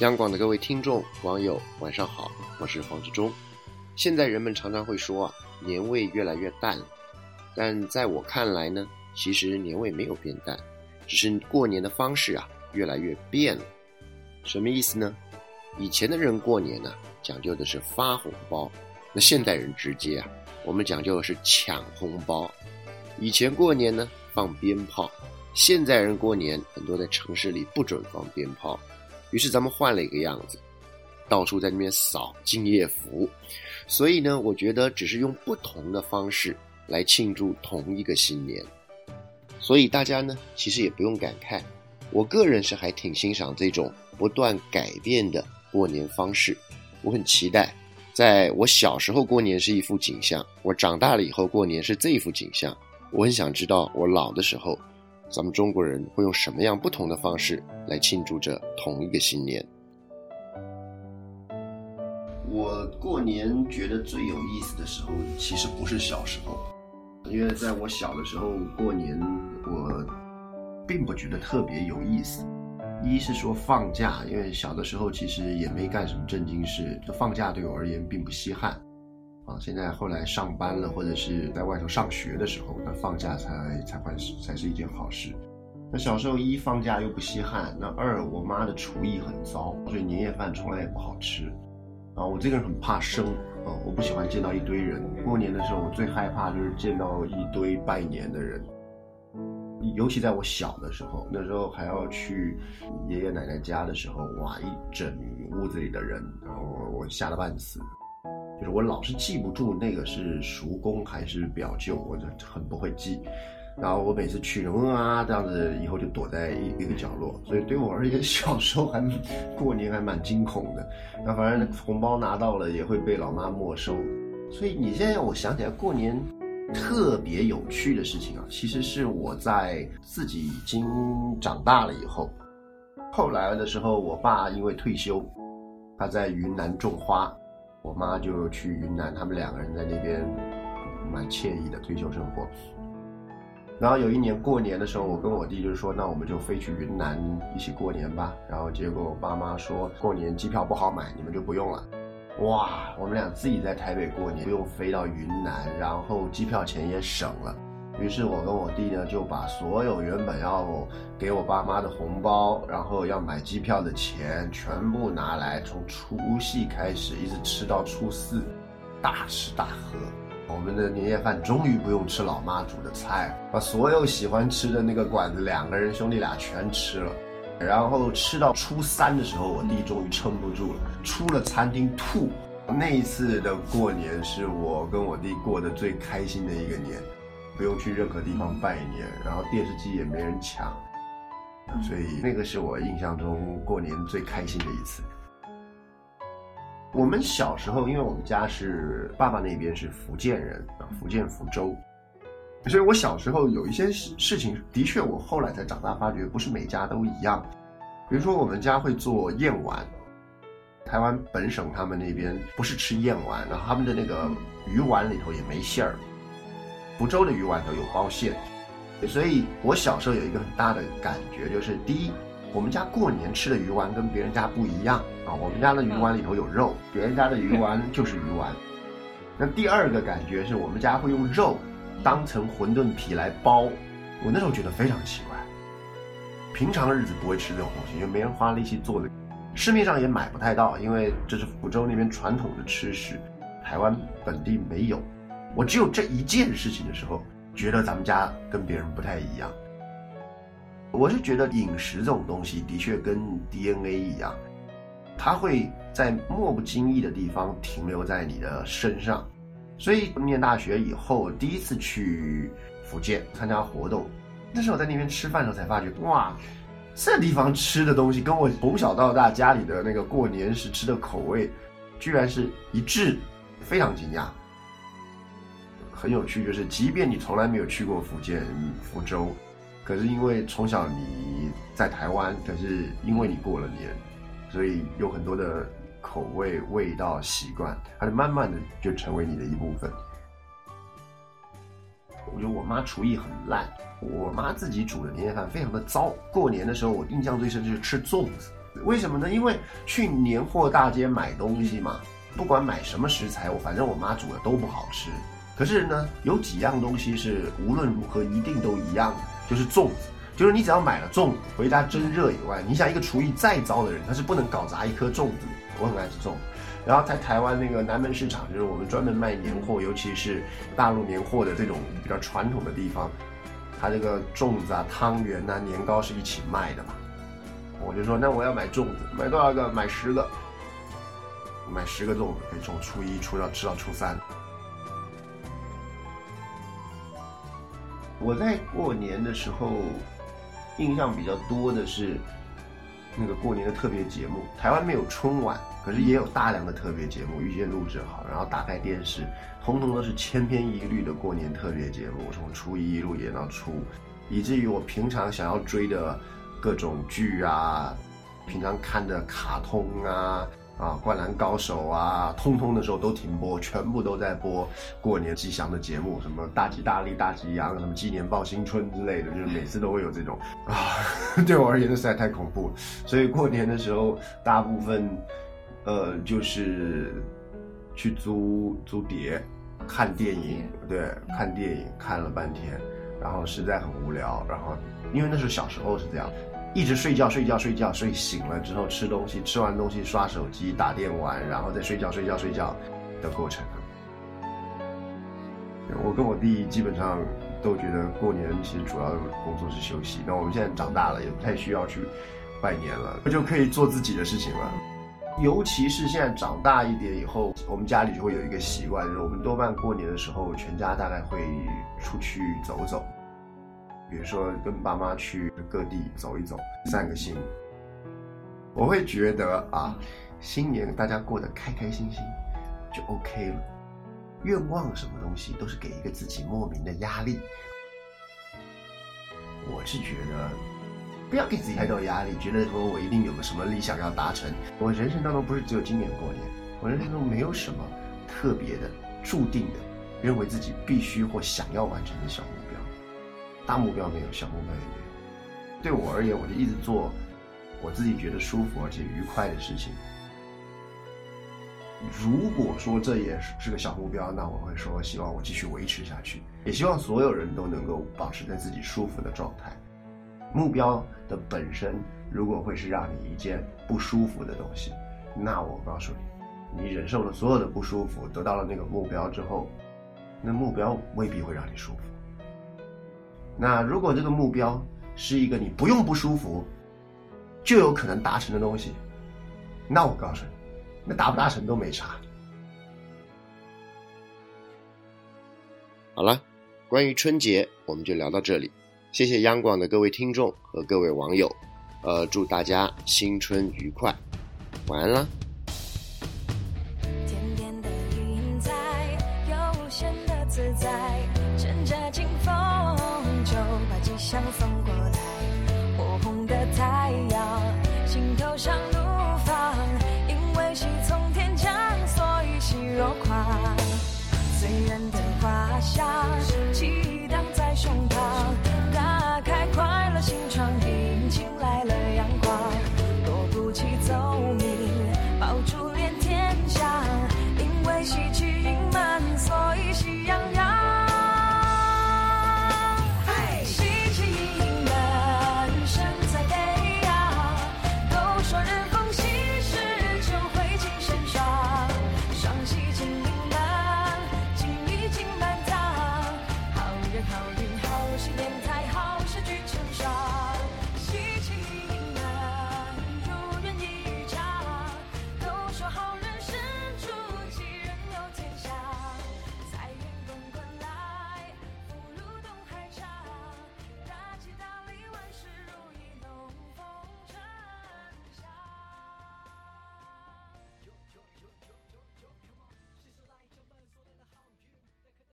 央广的各位听众、网友，晚上好，我是黄志忠。现在人们常常会说啊，年味越来越淡了，但在我看来呢，其实年味没有变淡，只是过年的方式啊越来越变了。什么意思呢？以前的人过年呢，讲究的是发红包，那现代人直接啊，我们讲究的是抢红包。以前过年呢放鞭炮，现在人过年很多在城市里不准放鞭炮。于是咱们换了一个样子，到处在那边扫敬业福，所以呢，我觉得只是用不同的方式来庆祝同一个新年，所以大家呢其实也不用感慨，我个人是还挺欣赏这种不断改变的过年方式，我很期待，在我小时候过年是一副景象，我长大了以后过年是这一副景象，我很想知道我老的时候。咱们中国人会用什么样不同的方式来庆祝着同一个新年？我过年觉得最有意思的时候，其实不是小时候，因为在我小的时候过年，我并不觉得特别有意思。一是说放假，因为小的时候其实也没干什么正经事，就放假对我而言并不稀罕。啊，现在后来上班了，或者是在外头上学的时候，那放假才才会才是一件好事。那小时候一放假又不稀罕，那二我妈的厨艺很糟，所以年夜饭从来也不好吃。啊，我这个人很怕生，啊，我不喜欢见到一堆人。过年的时候，我最害怕就是见到一堆拜年的人，尤其在我小的时候，那时候还要去爷爷奶奶家的时候，哇，一整屋子里的人，然后我吓得半死。就是我老是记不住那个是叔公还是表舅，我就很不会记。然后我每次去，嗯啊这样子，以后就躲在一一个角落。所以对我而言，小时候还过年还蛮惊恐的。那反正红包拿到了也会被老妈没收。所以你现在让我想起来过年特别有趣的事情啊，其实是我在自己已经长大了以后，后来的时候，我爸因为退休，他在云南种花。我妈就去云南，他们两个人在那边蛮惬意的退休生活。然后有一年过年的时候，我跟我弟就说，那我们就飞去云南一起过年吧。然后结果我爸妈说过年机票不好买，你们就不用了。哇，我们俩自己在台北过年，不用飞到云南，然后机票钱也省了。于是我跟我弟呢，就把所有原本要给我爸妈的红包，然后要买机票的钱，全部拿来，从除夕开始一直吃到初四，大吃大喝。我们的年夜饭终于不用吃老妈煮的菜，把所有喜欢吃的那个馆子，两个人兄弟俩全吃了。然后吃到初三的时候，我弟终于撑不住了，出了餐厅吐。那一次的过年是我跟我弟过得最开心的一个年。不用去任何地方拜年，然后电视机也没人抢，所以那个是我印象中过年最开心的一次。我们小时候，因为我们家是爸爸那边是福建人啊，福建福州，所以我小时候有一些事情，的确我后来才长大发觉，不是每家都一样。比如说我们家会做燕丸，台湾本省他们那边不是吃燕丸，然后他们的那个鱼丸里头也没馅儿。福州的鱼丸都有包馅，所以我小时候有一个很大的感觉，就是第一，我们家过年吃的鱼丸跟别人家不一样啊，我们家的鱼丸里头有肉，别人家的鱼丸就是鱼丸。那第二个感觉是我们家会用肉当成馄饨皮来包，我那时候觉得非常奇怪，平常日子不会吃这种东西，因为没人花力气做的，市面上也买不太到，因为这是福州那边传统的吃食，台湾本地没有。我只有这一件事情的时候，觉得咱们家跟别人不太一样。我是觉得饮食这种东西的确跟 DNA 一样，它会在莫不经意的地方停留在你的身上。所以念大学以后，第一次去福建参加活动，那时候在那边吃饭的时候才发觉，哇，这地方吃的东西跟我从小到大家里的那个过年时吃的口味，居然是一致，非常惊讶。很有趣，就是即便你从来没有去过福建福州，可是因为从小你在台湾，可是因为你过了年，所以有很多的口味、味道、习惯，它就慢慢的就成为你的一部分。我觉得我妈厨艺很烂，我妈自己煮的年夜饭非常的糟。过年的时候，我印象最深就是吃粽子，为什么呢？因为去年货大街买东西嘛，不管买什么食材，我反正我妈煮的都不好吃。可是呢，有几样东西是无论如何一定都一样的，就是粽子。就是你只要买了粽子回家蒸热以外，你想一个厨艺再糟的人，他是不能搞砸一颗粽子。我很爱吃粽子。然后在台湾那个南门市场，就是我们专门卖年货，尤其是大陆年货的这种比较传统的地方，它这个粽子啊、汤圆呐、年糕是一起卖的嘛。我就说，那我要买粽子，买多少个？买十个，买十个粽子，可以从初一初到吃到初三。我在过年的时候。印象比较多的是那个过年的特别节目。台湾没有春晚，可是也有大量的特别节目，预先录制好，然后打开电视，通通都是千篇一律的过年特别节目，从初一一路演到初五，以至于我平常想要追的各种剧啊，平常看的卡通啊。啊，灌篮高手啊，通通的时候都停播，全部都在播过年吉祥的节目，什么大吉大利、大吉阳，什么鸡年报新春之类的，就是每次都会有这种 啊。对我而言，实在太恐怖了。所以过年的时候，大部分呃就是去租租碟看电影，对，看电影看了半天，然后实在很无聊，然后因为那是小时候是这样。一直睡觉睡觉睡觉，睡醒了之后吃东西，吃完东西刷手机打电玩，然后再睡觉睡觉睡觉的过程。我跟我弟基本上都觉得过年其实主要工作是休息。那我们现在长大了，也不太需要去拜年了，就可以做自己的事情了。尤其是现在长大一点以后，我们家里就会有一个习惯，就是我们多半过年的时候，全家大概会出去走走。比如说跟爸妈去各地走一走，散个心。我会觉得啊，新年大家过得开开心心就 OK 了。愿望什么东西都是给一个自己莫名的压力。我是觉得不要给自己太多压力，觉得说我一定有个什么理想要达成。我人生当中不是只有今年过年，我人生中没有什么特别的、注定的，认为自己必须或想要完成的小目。大目标没有，小目标也没有。对我而言，我就一直做我自己觉得舒服而且愉快的事情。如果说这也是个小目标，那我会说希望我继续维持下去，也希望所有人都能够保持在自己舒服的状态。目标的本身如果会是让你一件不舒服的东西，那我告诉你，你忍受了所有的不舒服，得到了那个目标之后，那目标未必会让你舒服。那如果这个目标是一个你不用不舒服就有可能达成的东西，那我告诉你，那达不达成都没啥。好了，关于春节我们就聊到这里，谢谢央广的各位听众和各位网友，呃，祝大家新春愉快，晚安啦。想送过来，